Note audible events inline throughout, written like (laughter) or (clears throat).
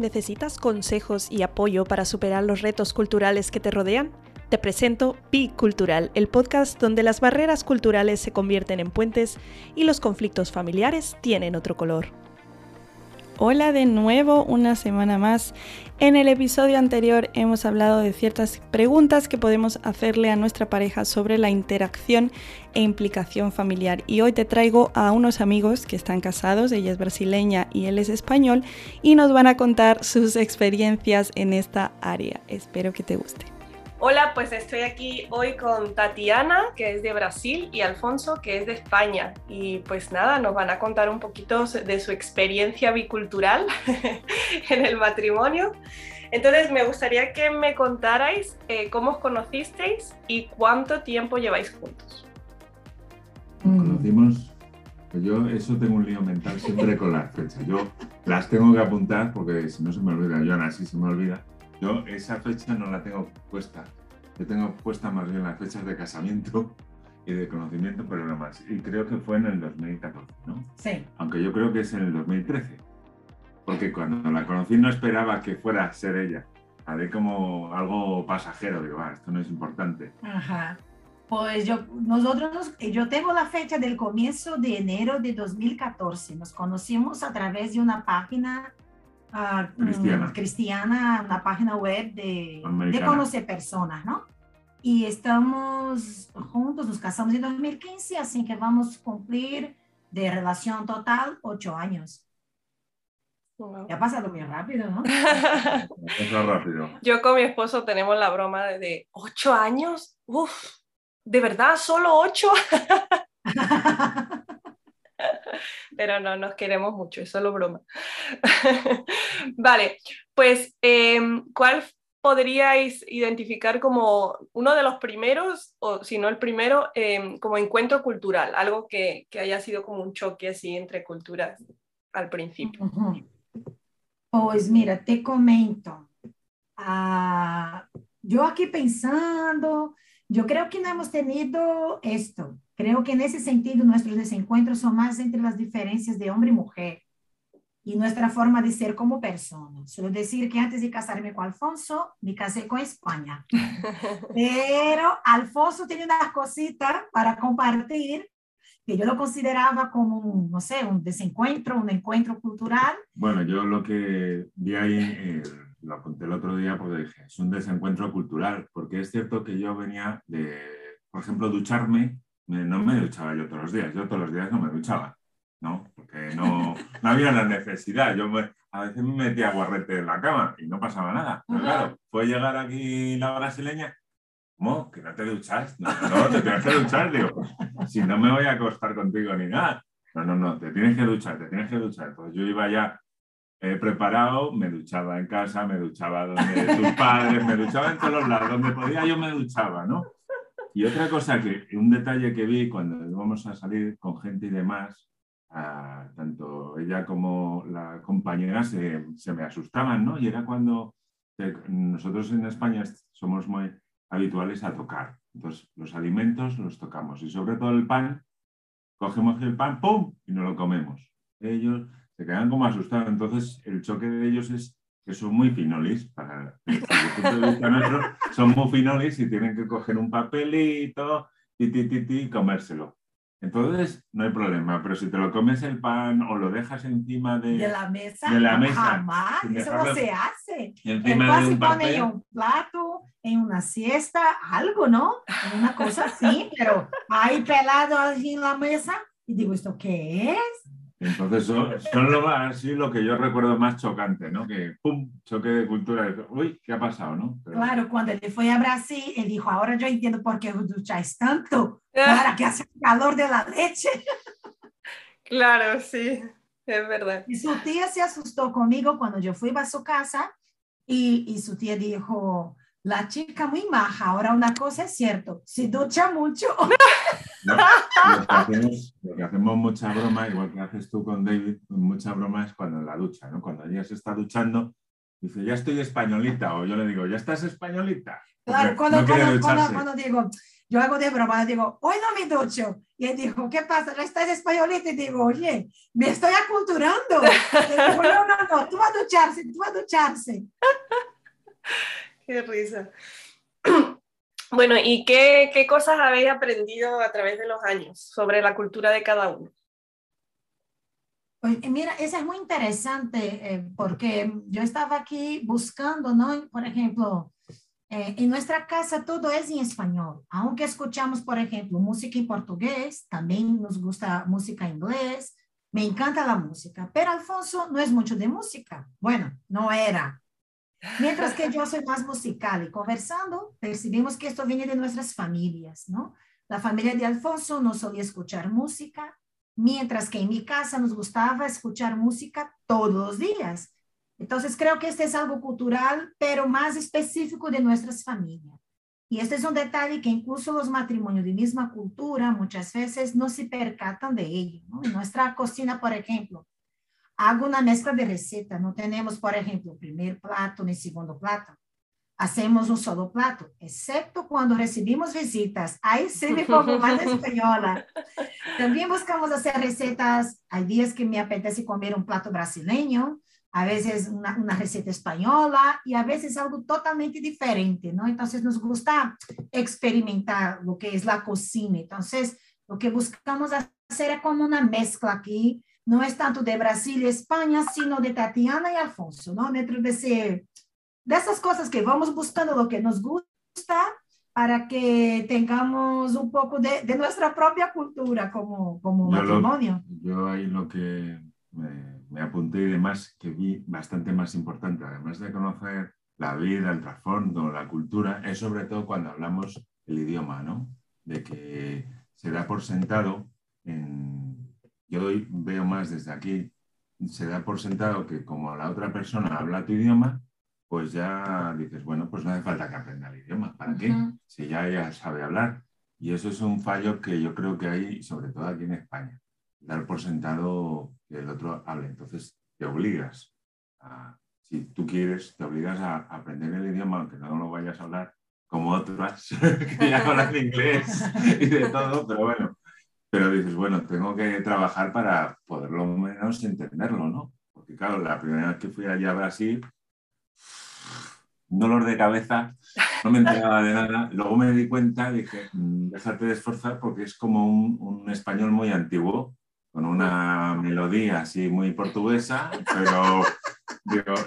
¿Necesitas consejos y apoyo para superar los retos culturales que te rodean? Te presento Bicultural, el podcast donde las barreras culturales se convierten en puentes y los conflictos familiares tienen otro color. Hola de nuevo, una semana más. En el episodio anterior hemos hablado de ciertas preguntas que podemos hacerle a nuestra pareja sobre la interacción e implicación familiar. Y hoy te traigo a unos amigos que están casados, ella es brasileña y él es español, y nos van a contar sus experiencias en esta área. Espero que te guste. Hola, pues estoy aquí hoy con Tatiana, que es de Brasil, y Alfonso, que es de España. Y pues nada, nos van a contar un poquito de su experiencia bicultural (laughs) en el matrimonio. Entonces, me gustaría que me contarais eh, cómo os conocisteis y cuánto tiempo lleváis juntos. Nos conocimos, pues yo eso tengo un lío mental siempre con las fechas. Yo las tengo que apuntar porque si no se me olvida, yo así se me olvida yo esa fecha no la tengo puesta. Yo tengo puesta más bien las fechas de casamiento (laughs) y de conocimiento, más. Y creo que fue en el 2014, ¿no? Sí. Aunque yo creo que es en el 2013. Porque cuando la conocí no esperaba que fuera a ser ella. Haré como algo pasajero, digo, ah, esto no es importante. Ajá. Pues yo, nosotros, yo tengo la fecha del comienzo de enero de 2014. Nos conocimos a través de una página cristiana. cristiana, una página web de, de, conocer personas, ¿no? Y estamos juntos, nos casamos en 2015, así que vamos a cumplir de relación total ocho años. Ya ha pasado muy rápido, ¿no? (laughs) rápido. Yo con mi esposo tenemos la broma de ocho años. Uf, ¿de verdad solo ocho? (laughs) pero no nos queremos mucho, es solo broma. (laughs) vale, pues, em, ¿cuál podríais identificar como uno de los primeros, o si no el primero, em, como encuentro cultural? Algo que, haya sido como un choque así entre culturas al principio. Pues mira, te comento. Ah, yo aquí pensando, yo creo que no hemos tenido esto. Creo que en ese sentido nuestros desencuentros son más entre las diferencias de hombre y mujer y nuestra forma de ser como persona. Suelo decir que antes de casarme con Alfonso, me casé con España. (laughs) Pero Alfonso tiene unas cositas para compartir que yo lo consideraba como, un, no sé, un desencuentro, un encuentro cultural. Bueno, yo lo que vi ahí, eh, lo apunté el otro día porque dije, es un desencuentro cultural, porque es cierto que yo venía de, por ejemplo, ducharme no me duchaba yo todos los días, yo todos los días no me duchaba, ¿no? Porque no, no había la necesidad. Yo a veces me metía guarrete en la cama y no pasaba nada. Pero claro, fue llegar aquí la brasileña, ¿cómo? ¿Que no te duchas? No, no, te tienes que duchar, digo, si no me voy a acostar contigo ni nada. No, no, no, te tienes que duchar, te tienes que duchar. Pues yo iba ya eh, preparado, me duchaba en casa, me duchaba donde tus padres, me duchaba en todos lados, donde podía yo me duchaba, ¿no? Y otra cosa, que un detalle que vi cuando íbamos a salir con gente y demás, tanto ella como la compañera se, se, me asustaban, ¿no? Y era cuando nosotros en España somos muy habituales a tocar. Entonces, los alimentos los tocamos y sobre todo el pan, cogemos el pan, ¡pum! y no lo comemos. Ellos se quedan como asustados. Entonces, el choque de ellos es que son muy finolis, para son muy finolis y tienen que coger un papelito y, y comérselo. Entonces, no hay problema, pero si te lo comes el pan o lo dejas encima de, de la mesa, de la mesa jamás, eso no se hace. Encima el de un pone en un plato, en una siesta, algo, ¿no? Una cosa así, pero ahí pelado allí en la mesa, y digo, ¿esto qué es? Entonces son, lo más, así lo que yo recuerdo más chocante, ¿no? Que pum, choque de cultura, uy, ¿qué ha pasado, no? Claro, cuando él fue a Brasil, él dijo, ahora yo entiendo por qué ducháis tanto, para que hace calor de la leche. (laughs) Claro, sí, es verdad. Y su tía se asustó conmigo cuando yo fui a su casa y, y su tía dijo, la chica muy maja, ahora una cosa es cierto, se ducha mucho. (laughs) lo, que hacemos, mucha broma, igual que haces tú con David, mucha broma es cuando en la ducha, ¿no? Cuando ella se está duchando, dice, ya estoy españolita, o yo le digo, ¿ya estás españolita? Claro, cuando, cuando, digo, yo hago de broma, digo, hoy no me ducho. Y él dijo, ¿qué pasa? ¿Ya estás españolita? Y digo, oye, me estoy aculturando. Y digo, no, no, no, tú vas a ducharse, tú vas a ducharse. (laughs) Qué risa. Bueno, ¿y qué, qué cosas habéis aprendido a través de los años sobre la cultura de cada uno? Pues mira, eso es muy interesante eh, porque yo estaba aquí buscando, ¿no? Por ejemplo, eh, en nuestra casa todo es en español, aunque escuchamos, por ejemplo, música en portugués, también nos gusta música en inglés, me encanta la música, pero Alfonso no es mucho de música. Bueno, no era. Mientras que yo soy más musical y conversando, percibimos que esto viene de nuestras familias, ¿no? La familia de Alfonso no solía escuchar música, mientras que en mi casa nos gustaba escuchar música todos los días. Entonces creo que este es algo cultural, pero más específico de nuestras familias. Y este es un detalle que incluso los matrimonios de misma cultura muchas veces no se percatan de ello. ¿no? En nuestra cocina, por ejemplo, hago una mezcla de recetas. No tenemos, por ejemplo, primer plato ni segundo plato. Hacemos un solo plato, excepto cuando recibimos visitas. Ahí sí me pongo más (laughs) española. También buscamos hacer recetas. Hay días que me apetece comer un plato brasileño, a veces una, una, receta española y a veces algo totalmente diferente, ¿no? Entonces nos gusta experimentar lo que es la cocina. Entonces, lo que buscamos hacer es como una mezcla aquí. No es tanto de Brasil y España, sino de Tatiana y Alfonso, ¿no? Dentro de ese de esas cosas que vamos buscando lo que nos gusta para que tengamos un poco de, de nuestra propia cultura como, como yo matrimonio. Lo, yo ahí lo que me, me apunté y demás que vi bastante más importante, además de conocer la vida, el trasfondo, la cultura, es sobre todo cuando hablamos el idioma, ¿no? De que se da por sentado, en, yo hoy veo más desde aquí, se da por sentado que como la otra persona habla tu idioma, pues ya dices, bueno, pues no hace falta que aprenda el idioma. ¿Para qué? Si ya ella sabe hablar. Y eso es un fallo que yo creo que hay, sobre todo aquí en España. Dar por sentado que el otro hable. Entonces te obligas a, si tú quieres, te obligas a aprender el idioma, aunque no lo vayas a hablar, como otras (laughs) que ya hablan inglés y de todo, pero bueno. Pero dices, bueno, tengo que trabajar para poderlo menos entenderlo, ¿no? Porque claro, la primera vez que fui allá a Brasil, dolor de cabeza, no me enteraba de nada. Luego me di cuenta, dije, mm, déjate de esforzar porque es como un, español muy antiguo, con una melodía así muy portuguesa, pero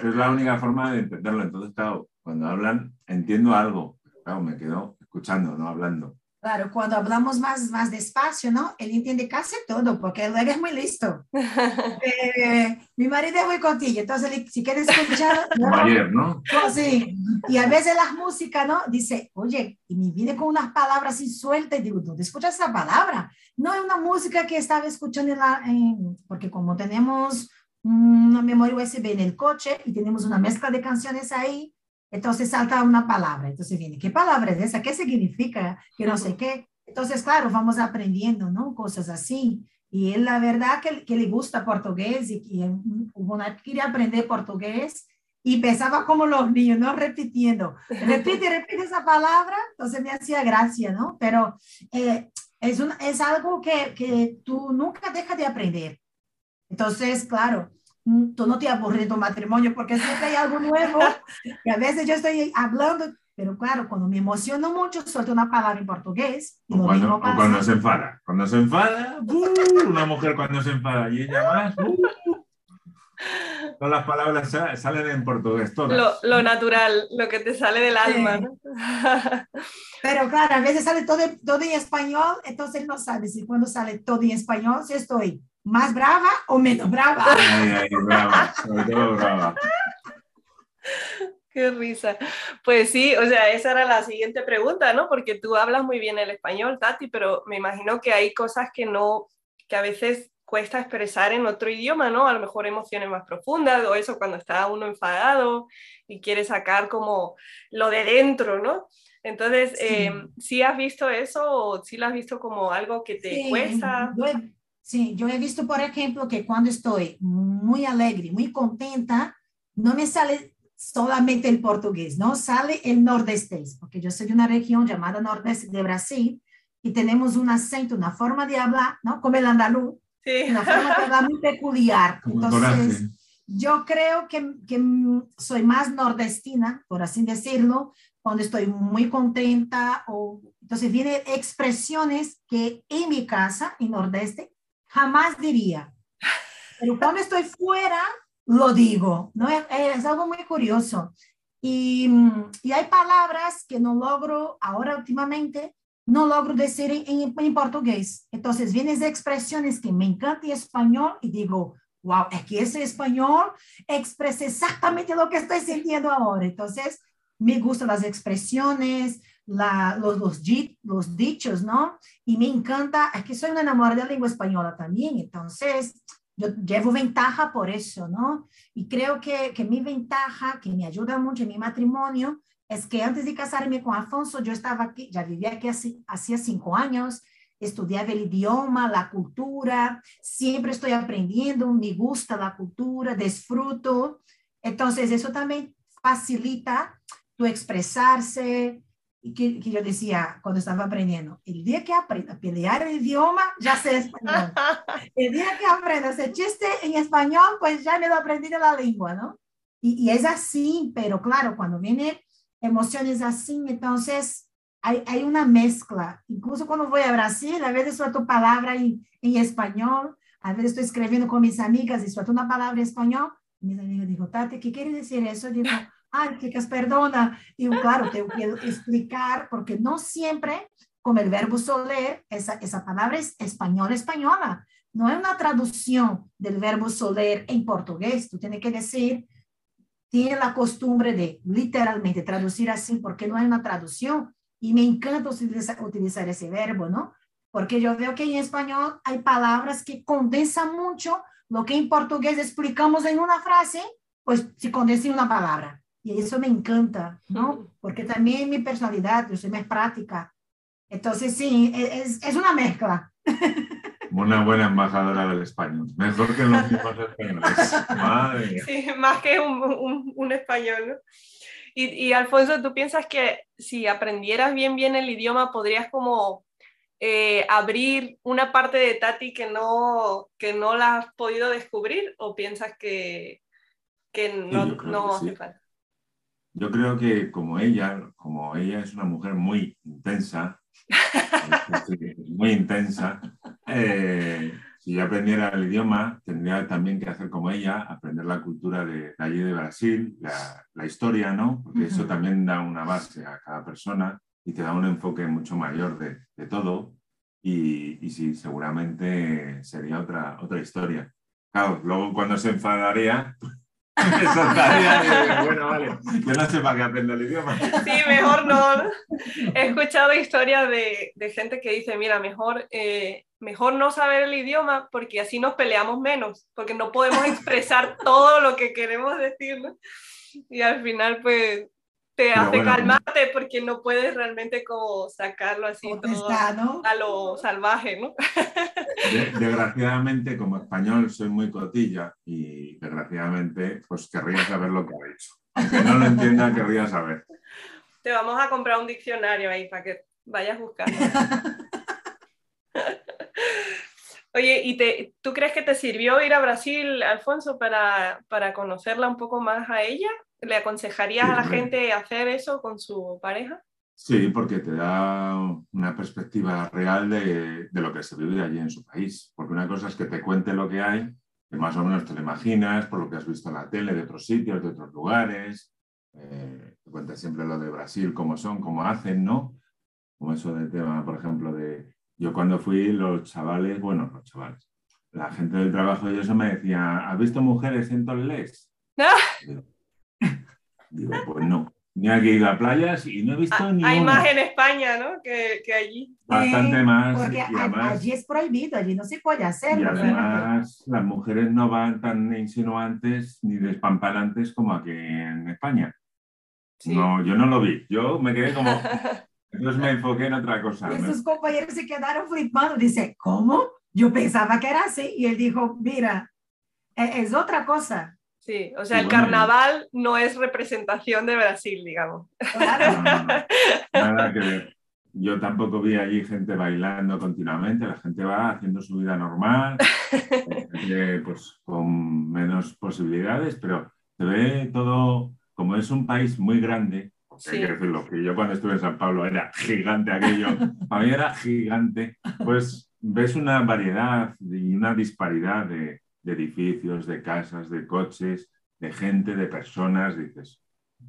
es la única forma de entenderlo. Entonces, claro, cuando hablan entiendo algo, claro, me quedo escuchando, no hablando. Claro, cuando hablamos más, más despacio, ¿no? Él entiende casi todo, porque él es muy listo. (laughs) eh, mi marido es muy contigo, entonces si quieres escuchar... (laughs) Ayer, ¿no? sí, y a veces las músicas, ¿no? Dice, oye, y me viene con unas palabras así sueltas, y digo, ¿dónde escuchas esa palabra? No es una música que estaba escuchando, en la, en, porque como tenemos una memoria USB en el coche y tenemos una mezcla de canciones ahí, entonces salta una palabra, entonces viene, ¿qué palabra es esa? ¿Qué significa? Que no sé qué. Entonces, claro, vamos aprendiendo, ¿no? Cosas así. Y él, la verdad, que, que le gusta portugués y que hubo una, quería aprender portugués y pensaba como los niños, ¿no? Repitiendo, repite, repite esa palabra, entonces me hacía gracia, ¿no? Pero eh, es, un, es algo que, que tú nunca dejas de aprender. Entonces, claro, Mm, tú no te aburres de tu matrimonio porque siempre hay algo nuevo. Y a veces yo estoy hablando, pero claro, cuando me emociono mucho, suelto una palabra en portugués. Y o, cuando, o cuando se enfada. Cuando se enfada, ¡uh! una mujer cuando se enfada y ella más. ¡uh! Todas las palabras salen en portugués, todas. Lo, lo, natural, lo que te sale del alma. ¿no? Pero claro, a veces sale todo, todo en español, entonces no sabes si cuando sale todo en español, si estoy más brava o menos brava. Ay, ay, brava, sobre todo brava. Qué risa. Pues sí, o sea, esa era la siguiente pregunta, ¿no? Porque tú hablas muy bien el español, Tati, pero me imagino que hay cosas que no, que a veces cuesta expresar en otro idioma, ¿no? A lo mejor emociones más profundas o eso cuando está uno enfadado y quiere sacar como lo de dentro, ¿no? Entonces, sí, eh, ¿sí has visto eso o sí lo has visto como algo que te sí, cuesta? Yo he, sí, yo he visto, por ejemplo, que cuando estoy muy alegre, muy contenta, no me sale solamente el portugués, ¿no? Sale el nordeste, porque yo soy de una región llamada nordeste de Brasil y tenemos un acento, una forma de hablar, ¿no? Como el andaluz, sí. una forma de hablar muy peculiar. Entonces, yo creo que, que, soy más nordestina, por así decirlo, cuando estoy muy contenta o entonces vienen expresiones que en mi casa, en Nordeste, jamás diría. Pero cuando estoy fuera, lo digo, ¿no? Es, algo muy curioso. Y, y, hay palabras que no logro ahora últimamente, no logro decir en, en, portugués. Entonces vienen expresiones que me encantan en español y digo, wow, es que ese español expresa exactamente lo que estoy sintiendo ahora. Entonces, me gustan las expresiones, la, los, los, dichos, ¿no? Y me encanta, es que soy una enamorada de la lengua española también, entonces yo llevo ventaja por eso, ¿no? Y creo que, que mi ventaja, que me ayuda mucho en mi matrimonio, es que antes de casarme con Alfonso, yo estaba aquí, ya vivía aquí hacía cinco años, estudiaba el idioma, la cultura, siempre estoy aprendiendo, me gusta la cultura, disfruto. Entonces, eso también facilita tu expresarse, y que, que, yo decía cuando estaba aprendiendo, el día que aprenda a pelear el idioma, ya sé español. (laughs) El día que aprenda ese chiste en español, pues ya me lo aprendí de la lengua, ¿no? Y, y es así, pero claro, cuando vienen emociones así, entonces hay, hay, una mezcla. Incluso cuando voy a Brasil, a veces suelto palabra en, en español, a veces estoy escribiendo con mis amigas y suelto una palabra en español. Mis amigas digo, Tati, ¿qué quiere decir eso? Digo, ay, chicas, perdona. Y claro, tengo que explicar, porque no siempre, como el verbo soler, esa, esa palabra es española, española. No es una traducción del verbo soler en portugués. Tú tienes que decir, tiene la costumbre de literalmente traducir así, porque no hay una traducción. Y me encanta utilizar, utilizar ese verbo, ¿no? Porque yo veo que en español hay palabras que condensan mucho lo que en portugués explicamos en una frase, pues se condensa en una palabra. Y eso me encanta, ¿no? Porque también mi personalidad, yo soy más práctica. Entonces, sí, e, es, es una mezcla. Una buena embajadora del español. Mejor que los mismos españoles. (laughs) Madre Sí, más que un, un, un español, ¿no? Y, y, Alfonso, ¿tú piensas que si aprendieras bien, bien el idioma, podrías como eh, abrir una parte de Tati que no, que no la has podido descubrir? ¿O piensas que, que no, sí, no hace sí. falta? Yo creo que como ella, como ella es una mujer muy intensa, muy intensa, eh, si yo aprendiera el idioma, tendría también que hacer como ella, aprender la cultura de, de allí de Brasil, la, la, historia, ¿no? Porque uh -huh. eso también da una base a cada persona y te da un enfoque mucho mayor de, de todo. Y, y, sí, seguramente sería otra, otra historia. Claro, luego cuando se enfadaría, (laughs) bueno, vale. Yo no sé para qué aprendo el idioma. Sí, mejor no. He escuchado historias de, de gente que dice, mira, mejor, eh, mejor no saber el idioma porque así nos peleamos menos, porque no podemos expresar todo lo que queremos decir. ¿no? Y al final, pues, te Pero hace bueno, calmarte porque no puedes realmente como sacarlo así todo está, ¿no? a lo salvaje, ¿no? Desgraciadamente, como español, soy muy cotilla y desgraciadamente, pues querría saber lo que ha dicho. Aunque no lo entienda, querría saber. Te vamos a comprar un diccionario ahí para que vayas buscando. (laughs) Oye, ¿y te, tú crees que te sirvió ir a Brasil, Alfonso, para, para conocerla un poco más a ella? ¿Le aconsejarías a la gente hacer eso con su pareja? Sí, porque te da una perspectiva real de, de, lo que se vive allí en su país. Porque una cosa es que te cuente lo que hay, que más o menos te lo imaginas por lo que has visto en la tele de otros sitios, de otros lugares. Eh, te cuenta siempre lo de Brasil, cómo son, cómo hacen, ¿no? Como eso del tema, por ejemplo, de yo cuando fui, los chavales, bueno, los chavales, la gente del trabajo y eso me decía, ¿has visto mujeres en Tolles? ¡Ah! (laughs) Digo, pues no. Ni aquí he ido a playas y no he visto Ah, ni Hay una. más en España, ¿no? Que, que allí. Bastante más. Porque y además, allí es prohibido, allí no se puede hacer. y ¿no? además las mujeres no van tan insinuantes ni despampanantes como aquí en España. Sí. No, yo no lo vi. Yo me quedé como... (laughs) Entonces me enfoqué en otra cosa. Y sus compañeros se quedaron flipando. Dice, ¿cómo? Yo pensaba que era así. Y él dijo, mira, e- es otra cosa. Sí, o sea, el carnaval no es representación de Brasil, digamos. (laughs) nada que ver. Yo tampoco vi allí gente bailando continuamente, la gente va haciendo su vida normal, (laughs) pues con menos posibilidades, pero se ve todo, como es un país muy grande, hay que decirlo, que yo cuando estuve en San Pablo era gigante aquello, a mí era gigante, pues ves una variedad y una disparidad de, de edificios, de casas, de coches, de gente, de personas, dices,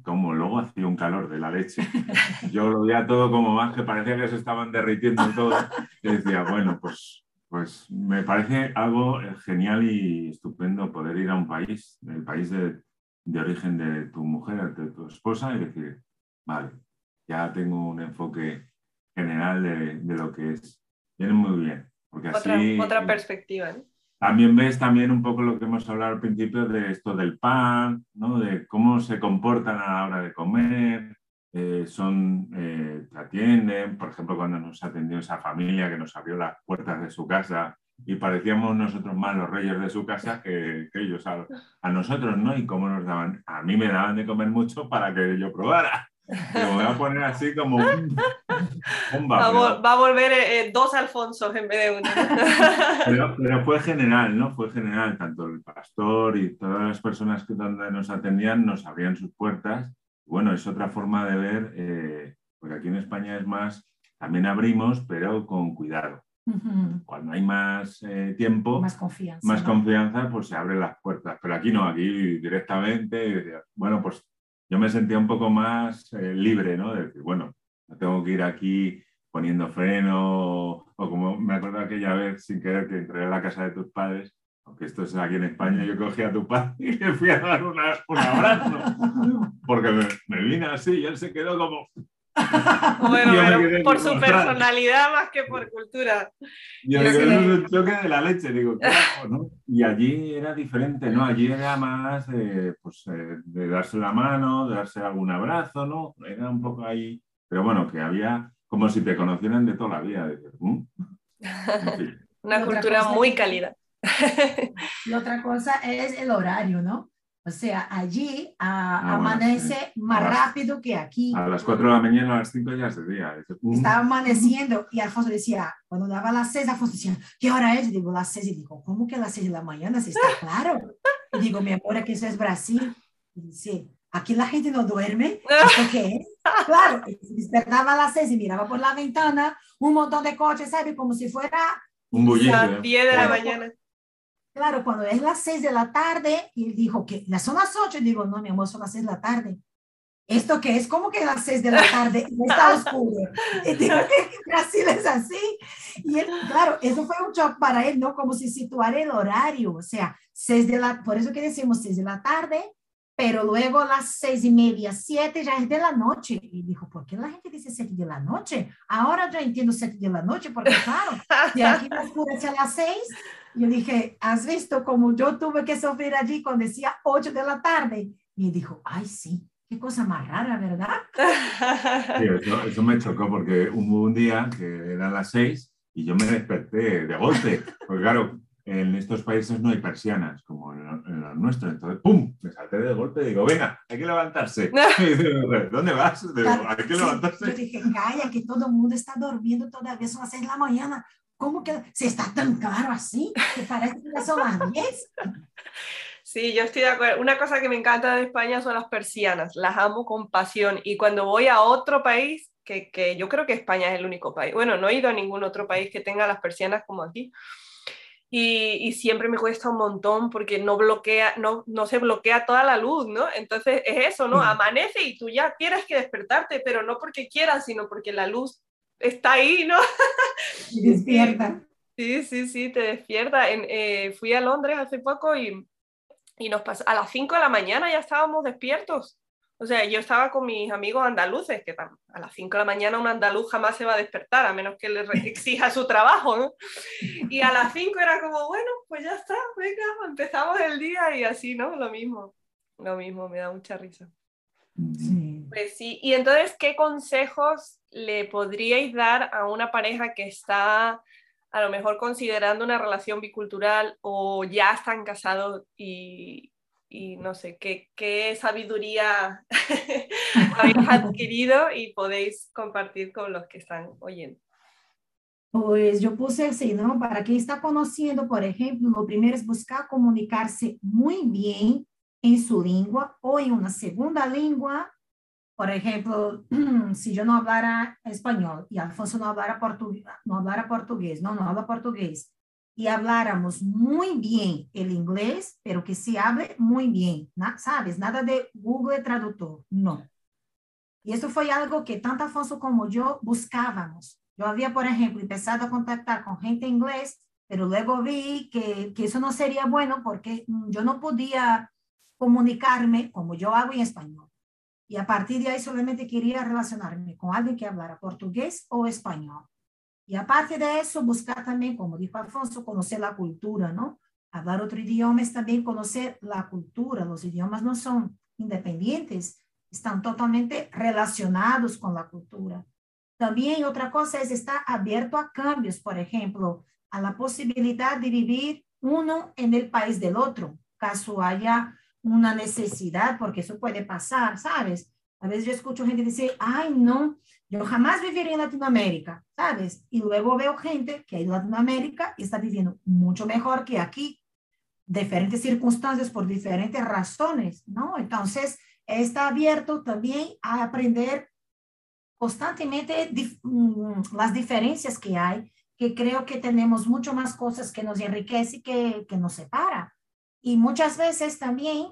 como luego hacía un calor de la leche. (laughs) Yo lo veía todo como más que parecía que se estaban derritiendo todo. Y decía, bueno, pues, pues me parece algo genial y estupendo poder ir a un país, el país de, de origen de tu mujer, de tu esposa, y decir, vale, ya tengo un enfoque general de, de lo que es. Viene muy bien. Porque así, otra, otra perspectiva. ¿no? También ves también un poco lo que hemos hablado al principio de esto del pan, ¿no? de cómo se comportan a la hora de comer, eh, son, eh, te atienden, por ejemplo, cuando nos atendió esa familia que nos abrió las puertas de su casa y parecíamos nosotros más los reyes de su casa que, ellos a, a, nosotros, ¿no? Y cómo nos daban, a mí me daban de comer mucho para que yo probara. Me voy a poner así como un, va, a volver eh, dos Alfonsos en vez de uno. Pero, fue general, ¿no? Fue general. Tanto el pastor y todas las personas que donde nos atendían nos abrían sus puertas. Bueno, es otra forma de ver, eh, porque aquí en España es más, también abrimos, pero con cuidado. Cuando hay más eh, tiempo, más confianza, más confianza, pues se abren las puertas. Pero aquí no, aquí directamente, bueno, pues yo me sentía un poco más eh, libre, ¿no? De decir, bueno, no tengo que ir aquí poniendo freno, o, como me acuerdo aquella vez sin querer que entré a la casa de tus padres, aunque esto es aquí en España, yo cogí a tu padre y le fui a dar un abrazo, porque me, me así y él se quedó como, bueno, pero por su personalidad más que por cultura. Yo un choque de la leche, digo, ¿no? Y allí era diferente, ¿no? Allí era más eh, pues, eh, de darse la mano, de darse algún abrazo, ¿no? Era un poco ahí, pero bueno, que había como si te conocieran de toda la vida. Mm". Una cultura muy cálida. (laughs) Y otra cosa es el horario, ¿no? O sea, allí ah, amanece más rápido que aquí. A las 4 de la mañana, a las 5 ya es de día. Estaba amaneciendo y Alfonso decía, cuando daba las 6, Alfonso decía, ¿qué hora es? Y digo, las 6. Y digo, ¿cómo que las 6 de la mañana? Si está claro. Y digo, mi amor, que eso es Brasil. Y dice, aquí la gente no duerme. ¿Esto (laughs) qué es? Claro, despertaba a las 6 y miraba por la ventana un montón de coches, ¿sabes? Como si fuera... Un bullicio. Las 10 de la mañana. Claro, cuando es las 6 de la tarde, y él dijo que ya son las 8, y digo, no, mi amor, son las 6 de la tarde. ¿Esto qué es? ¿Cómo que las 6 de la tarde está oscuro? Y digo que Brasil es así. Y él, claro, eso fue un shock para él, ¿no? Como si situara el horario, o sea, 6 de la, por eso que decimos 6 de la tarde, pero luego las 6 y media, 7 ya es de la noche. Y dijo, ¿por qué la gente dice 7 de la noche? Ahora ya entiendo 7 de la noche, porque claro, de aquí oscurece a las 6, yo dije, ¿has visto cómo yo tuve que sufrir allí cuando decía 8 de la tarde? Y dijo, ay, sí, qué cosa más rara, ¿verdad? Sí, eso, me chocó porque hubo un día que eran las 6 y yo me desperté de golpe. Porque claro, en estos países no hay persianas como en, los nuestros. Entonces, ¡pum! Me salté de golpe y digo, venga, hay que levantarse. (laughs) ¿Dónde vas? Digo, hay que levantarse. Yo dije, calla, que todo el mundo está durmiendo todavía, son las 6 de la mañana. ¿Cómo que se está tan claro así? Que parece que las 10. Sí, yo estoy de acuerdo. Una cosa que me encanta de España son las persianas. Las amo con pasión. Y cuando voy a otro país, que, que yo creo que España es el único país. Bueno, no he ido a ningún otro país que tenga las persianas como aquí. Y, y, siempre me cuesta un montón porque no bloquea, no, no se bloquea toda la luz, ¿no? Entonces es eso, ¿no? Amanece y tú ya tienes que despertarte, pero no porque quieras, sino porque la luz está ahí, ¿no? (laughs) Y despierta. Sí, sí, sí, te despierta. En, eh, fui a Londres hace poco y, y nos pasó, a las 5 de la mañana ya estábamos despiertos. O sea, yo estaba con mis amigos andaluces, que a las 5 de la mañana un andaluz jamás se va a despertar, a menos que le exija su trabajo, ¿no? Y a las 5 era como, bueno, pues ya está, venga, empezamos el día y así, ¿no? Lo mismo, lo mismo, me da mucha risa. Sí. Pues sí, y entonces, ¿qué consejos le podríais dar a una pareja que está a lo mejor considerando una relación bicultural o ya están casados y, y no sé, qué, qué sabiduría (laughs) habéis (laughs) adquirido y podéis compartir con los que están oyendo. Pues yo puse así, ¿no? Para quien está conociendo, por ejemplo, lo primero es buscar comunicarse muy bien en su lengua o en una segunda lengua. Por ejemplo, (clears throat) si yo no hablara español y Alfonso no hablara, portugués, no hablara portugués, no, no habla portugués, y habláramos muy bien el inglés, pero que se hable muy bien, ¿sabes? Nada de Google Traductor, no. Y eso fue algo que tanto Alfonso como yo buscábamos. Yo había, por ejemplo, empezado a contactar con gente inglés, pero luego vi que, que eso no sería bueno porque mm, yo no podía comunicarme como yo hago en español. Y a partir de ahí solamente quería relacionarme con alguien que hablara portugués o español. Y aparte de eso, buscar también, como dijo Alfonso, conocer la cultura, ¿no? Hablar otro idioma es también conocer la cultura. Los idiomas no son independientes, están totalmente relacionados con la cultura. También otra cosa es estar abierto a cambios, por ejemplo, a la posibilidad de vivir uno en el país del otro, caso haya una necesidad, porque eso puede pasar, ¿sabes? A veces yo escucho gente decir, ay, no, yo jamás viviría en Latinoamérica, ¿sabes? Y luego veo gente que ha ido a Latinoamérica y está viviendo mucho mejor que aquí, diferentes circunstancias por diferentes razones, ¿no? Entonces, está abierto también a aprender constantemente mm, las diferencias que hay, que creo que tenemos mucho más cosas que nos enriquece que, que nos separa. Y muchas veces también,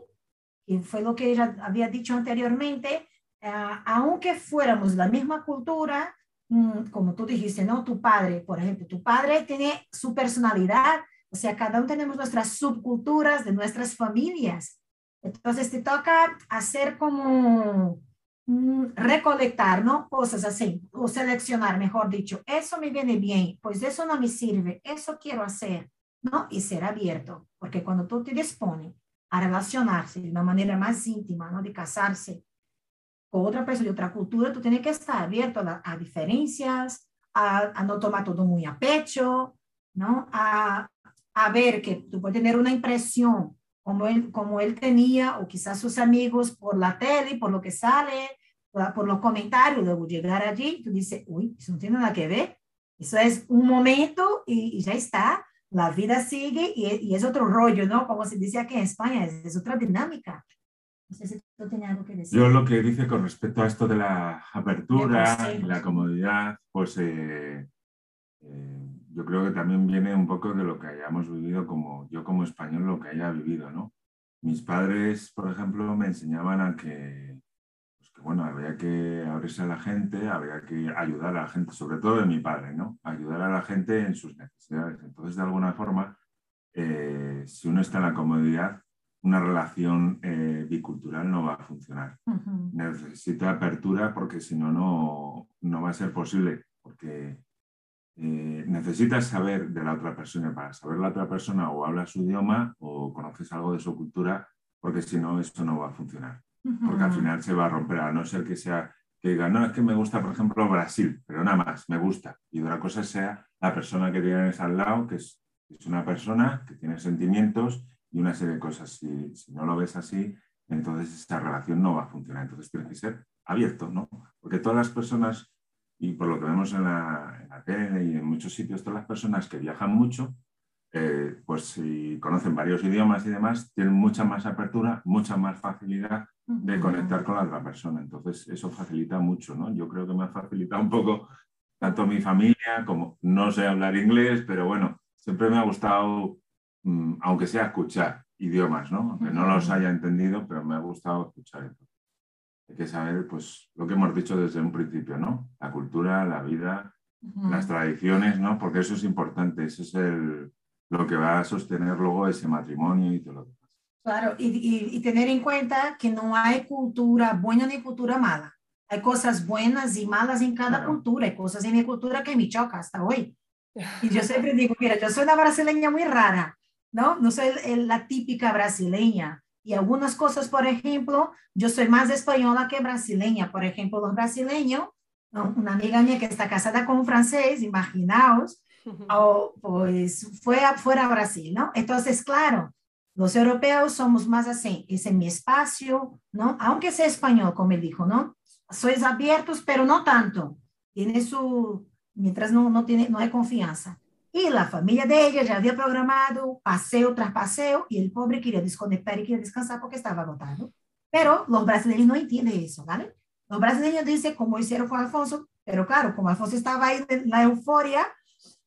y fue lo que ella había dicho anteriormente, uh, aunque fuéramos la misma cultura, um, como tú dijiste, ¿no? Tu padre, por ejemplo, tu padre tiene su personalidad, o sea, cada uno tenemos nuestras subculturas de nuestras familias. Entonces te toca hacer como um, recolectar, ¿no? Cosas así, o seleccionar, mejor dicho, eso me viene bien, pues eso no me sirve, eso quiero hacer, ¿no? Y ser abierto, porque cuando tú te dispones a relacionarse de una manera más íntima, ¿no? De casarse con otra persona de otra cultura, tú tienes que estar abierto a, diferencias, a, no tomar todo muy a pecho, ¿no? A, a ver que tú puedes tener una impresión como él, como él tenía, o quizás sus amigos por la tele, por lo que sale, por, los comentarios, luego llegar allí, tú dices, uy, eso no tiene nada que ver, eso es un momento y, ya está, la vida sigue y, y, es otro rollo, ¿no? Como se dice aquí en España, es, es otra dinámica. No sé si tú tienes algo que decir. Yo lo que dice con respecto a esto de la apertura y la comodidad, pues eh, eh, yo creo que también viene un poco de lo que hayamos vivido como yo como español, lo que haya vivido, ¿no? Mis padres, por ejemplo, me enseñaban a que bueno, había que abrirse a la gente, había que ayudar a la gente, sobre todo de mi padre, ¿no? Ayudar a la gente en sus necesidades. Entonces, de alguna forma, eh, si uno está en la comodidad, una relación eh, bicultural no va a funcionar. Necesita apertura porque si no, no va a ser posible, porque eh, necesitas saber de la otra persona. Para saber la otra persona o habla su idioma o conoces algo de su cultura, porque si no, esto no va a funcionar. Porque al final se va a romper, a no ser que sea que diga, no, es que me gusta, por ejemplo, Brasil, pero nada más, me gusta. Y otra cosa sea la persona que tienes al lado, que es, es una persona que tiene sentimientos y una serie de cosas. Si, si, no lo ves así, entonces esa relación no va a funcionar. Entonces tiene que ser abierto, ¿no? Porque todas las personas, y por lo que vemos en la, en la tele y en muchos sitios, todas las personas que viajan mucho, eh, pues si conocen varios idiomas y demás, tienen mucha más apertura, mucha más facilidad de conectar con la otra persona. Entonces, eso facilita mucho, ¿no? Yo creo que me ha facilitado un poco tanto mi familia como no sé hablar inglés, pero bueno, siempre me ha gustado Mm, aunque sea escuchar idiomas, ¿no? Aunque no los haya entendido, pero me ha gustado escuchar. Hay que saber, pues, lo que hemos dicho desde un principio, ¿no? La cultura, la vida, las tradiciones, ¿no? Porque eso es importante, eso es el, lo que va a sostener luego ese matrimonio y todo lo demás. Claro, y, y, tener en cuenta que no hay cultura buena ni cultura mala. Hay cosas buenas y malas en cada cultura, hay cosas en mi cultura que me chocan hasta hoy. Y yo (laughs) siempre digo, mira, yo soy una brasileña muy rara, ¿no? No soy la típica brasileña. Y algunas cosas, por ejemplo, yo soy más española que brasileña. Por ejemplo, los brasileños, una amiga mía que está casada con un francés, imaginaos, o, pues fue a, fuera a Brasil, ¿no? Entonces, claro, Los europeos somos más así, es en mi espacio, ¿no? Aunque sea español, como él dijo, ¿no? Sois abiertos, pero no tanto. Tiene su, mientras no, no, tiene, no hay confianza. Y la familia de ella ya había programado paseo tras paseo y el pobre quería desconectar y quería descansar porque estaba agotado. Pero los brasileños no entienden eso, ¿vale? Los brasileños dicen, como hicieron con Alfonso, pero claro, como Alfonso estaba ahí en la euforia,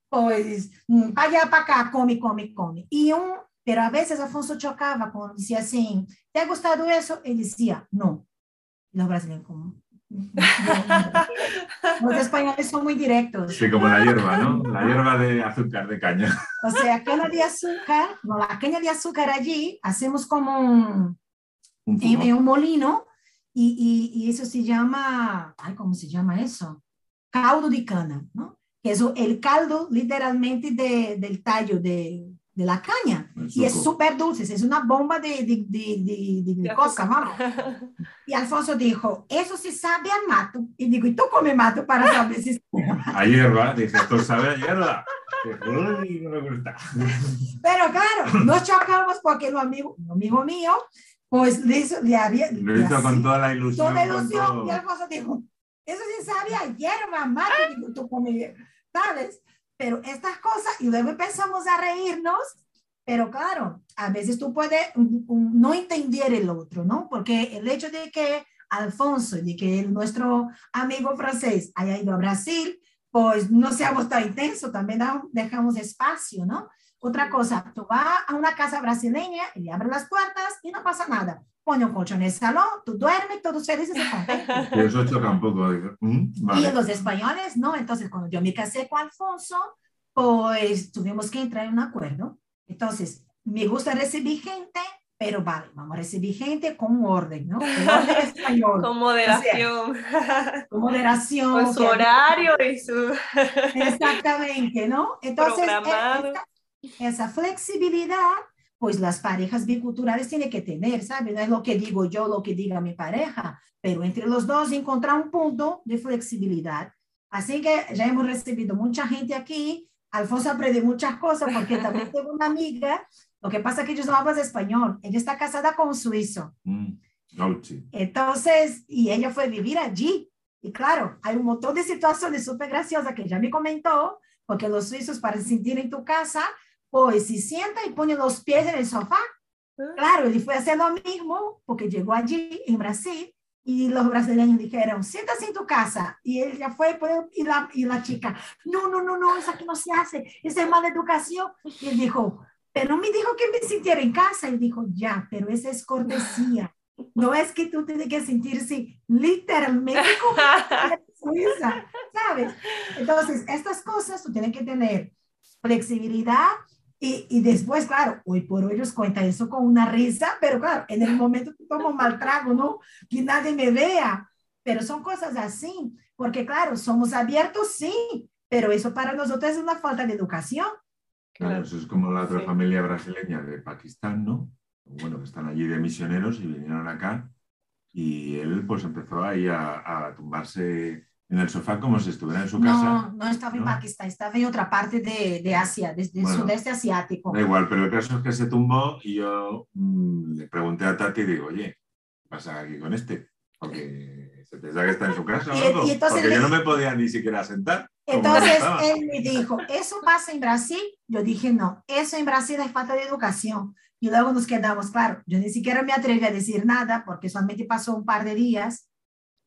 pues, mm, para allá, para acá, come, come, come. Y un, pero a veces Alfonso chocaba cuando decía así, ¿te ha gustado eso? Él decía, no. Y los brasileños como, los españoles son muy directos. Sí, como la hierba, ¿no? La hierba de azúcar, de caña. O sea, caña de azúcar, no, la caña de azúcar allí hacemos como un, Un en, en un molino y, y, y eso se llama, ay, ¿cómo se llama eso? Caldo de cana, ¿no? Que es el caldo literalmente de, del tallo de, de la caña. Y es súper dulce, es una bomba de, de, de, de, de glucosa, vamos. Y Alfonso dijo, eso sí sabe a mato. Y digo, ¿y tú comes mato para saber si sabe (laughs) a hierba, dije, esto sabe a hierba. Dije, "Uy, no me gusta. (laughs) Pero claro, nos chocamos porque el amigo, un amigo mío, pues le, hizo, le había... Lo hizo con toda la ilusión. toda con ilusión. todo. Y Alfonso dijo, eso sí sabe a hierba, mato. Y digo, tú comes, Pero estas cosas, y luego empezamos a reírnos, pero claro, a veces tú puedes mm, mm, no entender el otro, ¿no? Porque el hecho de que Alfonso, de que nuestro amigo francés haya ido a Brasil, pues no seamos tan intensos, también dejamos espacio, ¿no? Otra cosa, tú vas a una casa brasileña y le abres las puertas y no pasa nada. Pone un colchón en el salón, tú duermes, todos felices (laughs) y contentos. Y eso choca un poco. "Mm, Y vale". los españoles, ¿no? Entonces, cuando yo me casé con Alfonso, pues tuvimos que entrar en un acuerdo. Entonces, me gusta recibir gente, pero vale, vamos a recibir gente con orden, ¿no? El orden (laughs) español, Con moderación. (laughs) con moderación. Con su que- horario y su... Exactamente, ¿no? Entonces, e- esa, esa flexibilidad, pues las parejas biculturales tienen que tener, ¿sabes? No es lo que digo yo, lo que diga mi pareja, pero entre los dos encontrar un punto de flexibilidad. Así que ya hemos recibido mucha gente aquí. Alfonso aprendió muchas cosas porque también (laughs) tengo una amiga. Lo que pasa es que ellos no hablan español. Ella está casada con un suizo. Mm. Entonces, y ella fue a vivir allí. Y claro, hay un montón de situaciones súper graciosas que ella me comentó, porque los suizos para se sentir en tu casa, pues se sienta y pone los pies en el sofá. Claro, él fue a hacer lo mismo, porque llegó allí en Brasil y los brasileños dijeron, siéntase en tu casa. Y él ya fue, pues, y la, y la chica, no, no, no, no, eso aquí no se hace, esa es mala educación. Y él dijo, pero me dijo que me sintiera en casa. Y dijo, ya, pero esa es cortesía. No es que tú tienes que sentirse literalmente como (laughs) Suiza, ¿sabes? Entonces, estas cosas tú tienes que tener flexibilidad y, y después, claro, hoy por hoy ellos cuentan eso con una risa, pero claro, en el momento que tomo un mal trago, ¿no? Que nadie me vea, pero son cosas así, porque claro, somos abiertos, sí, pero eso para nosotros es una falta de educación. Claro, eso es como la otra Sí. familia brasileña de Pakistán, ¿no? Bueno, que están allí de misioneros y vinieron acá y él pues empezó ahí a, a tumbarse en el sofá como si estuviera en su casa. No, no estaba en ¿no? Pakistán, estaba en otra parte de, de Asia, desde el Bueno. sudeste asiático. Da igual, pero el caso es que se tumbó y yo mm, le pregunté a Tati y digo, oye, ¿qué pasa aquí con este? Porque se pensaba que está en su casa o algo. Porque yo no me podía ni siquiera sentar. Entonces él me dijo, ¿eso pasa en Brasil? Yo dije, no, eso en Brasil es falta de educación. Y luego nos quedamos, claro, yo ni siquiera me atreví a decir nada porque solamente pasó un par de días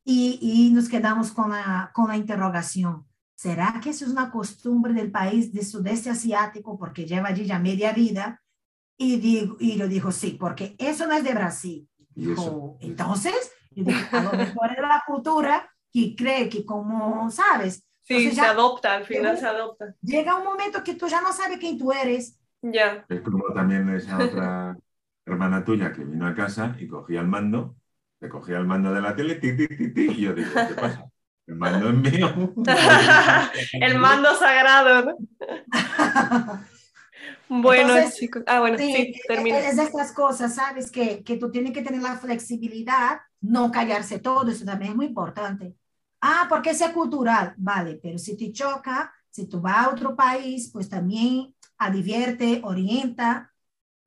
y, y nos quedamos con la, con la interrogación. ¿Será que eso es una costumbre del país de sudeste asiático porque lleva allí ya media vida? Y, digo, y yo dijo, sí, porque eso no es de Brasil. Y Dijo, entonces, yo a lo mejor es la cultura que cree que como, ¿sabes? Sí, Entonces se ya- adopta, al final se adopta. llega un momento que tú ya no sabes quién tú eres. Ya. Es como también esa otra (laughs) hermana tuya que vino a casa y cogía el mando, le cogía el mando de la tele, ti, ti, ti, ti, y yo digo, ¿qué pasa? El mando es mío. (laughs) El mando sagrado. ¿no? (laughs) Bueno, Entonces, chicos. Ah, bueno, sí, Sí, termina. es de estas cosas, ¿sabes? Que, que tú tienes que tener la flexibilidad, no callarse todo, eso también es muy importante. Ah, porque sea cultural, vale, pero si te choca, si tú vas a otro país, pues también advierte, orienta,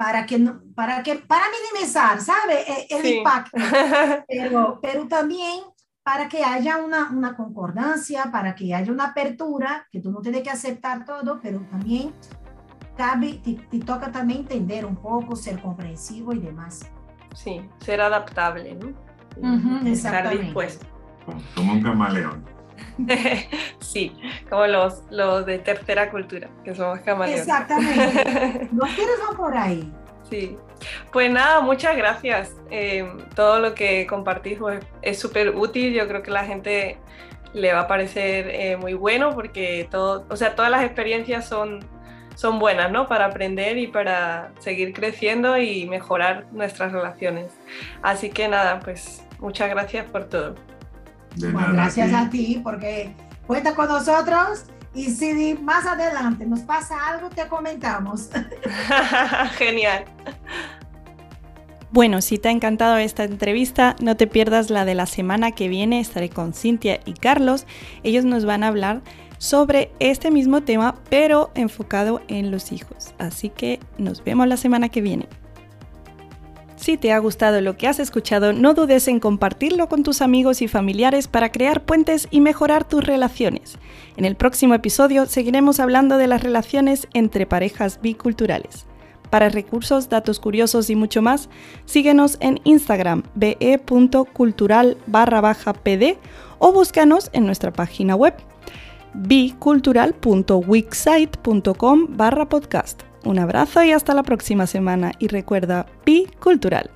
para que, para que, para minimizar, ¿sabe? E, el, impacto, (laughs) pero, pero también para que haya una, una concordancia, para que haya una apertura, que tú no tienes que aceptar todo, pero también cabe, te, toca también entender un poco, ser comprensivo y demás. Sí, ser adaptable, ¿no? estar dispuesto. Como un camaleón. (laughs) sí, como los, los de tercera cultura, que somos camaleones. Exactamente. (laughs) Los quieres van por ahí. Sí. Pues nada, muchas gracias. Eh, todo lo que compartís pues, es súper útil. Yo creo que la gente le va a parecer eh, muy bueno porque todo, o sea, todas las experiencias son, son buenas, ¿no? Para aprender y para seguir creciendo y mejorar nuestras relaciones. Así que nada, pues muchas gracias por todo. Gracias a ti porque cuenta con nosotros y si más adelante nos pasa algo, te comentamos. (laughs) Genial. Bueno, si te ha encantado esta entrevista, no te pierdas la de la semana que viene. Estaré con Cintia y Carlos. Ellos nos van a hablar sobre este mismo tema, pero enfocado en los hijos. Así que nos vemos la semana que viene. Si te ha gustado lo que has escuchado, no dudes en compartirlo con tus amigos y familiares para crear puentes y mejorar tus relaciones. En el próximo episodio seguiremos hablando de las relaciones entre parejas biculturales. Para recursos, datos curiosos y mucho más, síguenos en Instagram be.cultural barra pd o búscanos en nuestra página web bicultural.wixsite.com barra podcast. Un abrazo y hasta la próxima semana y recuerda, Pi Cultural.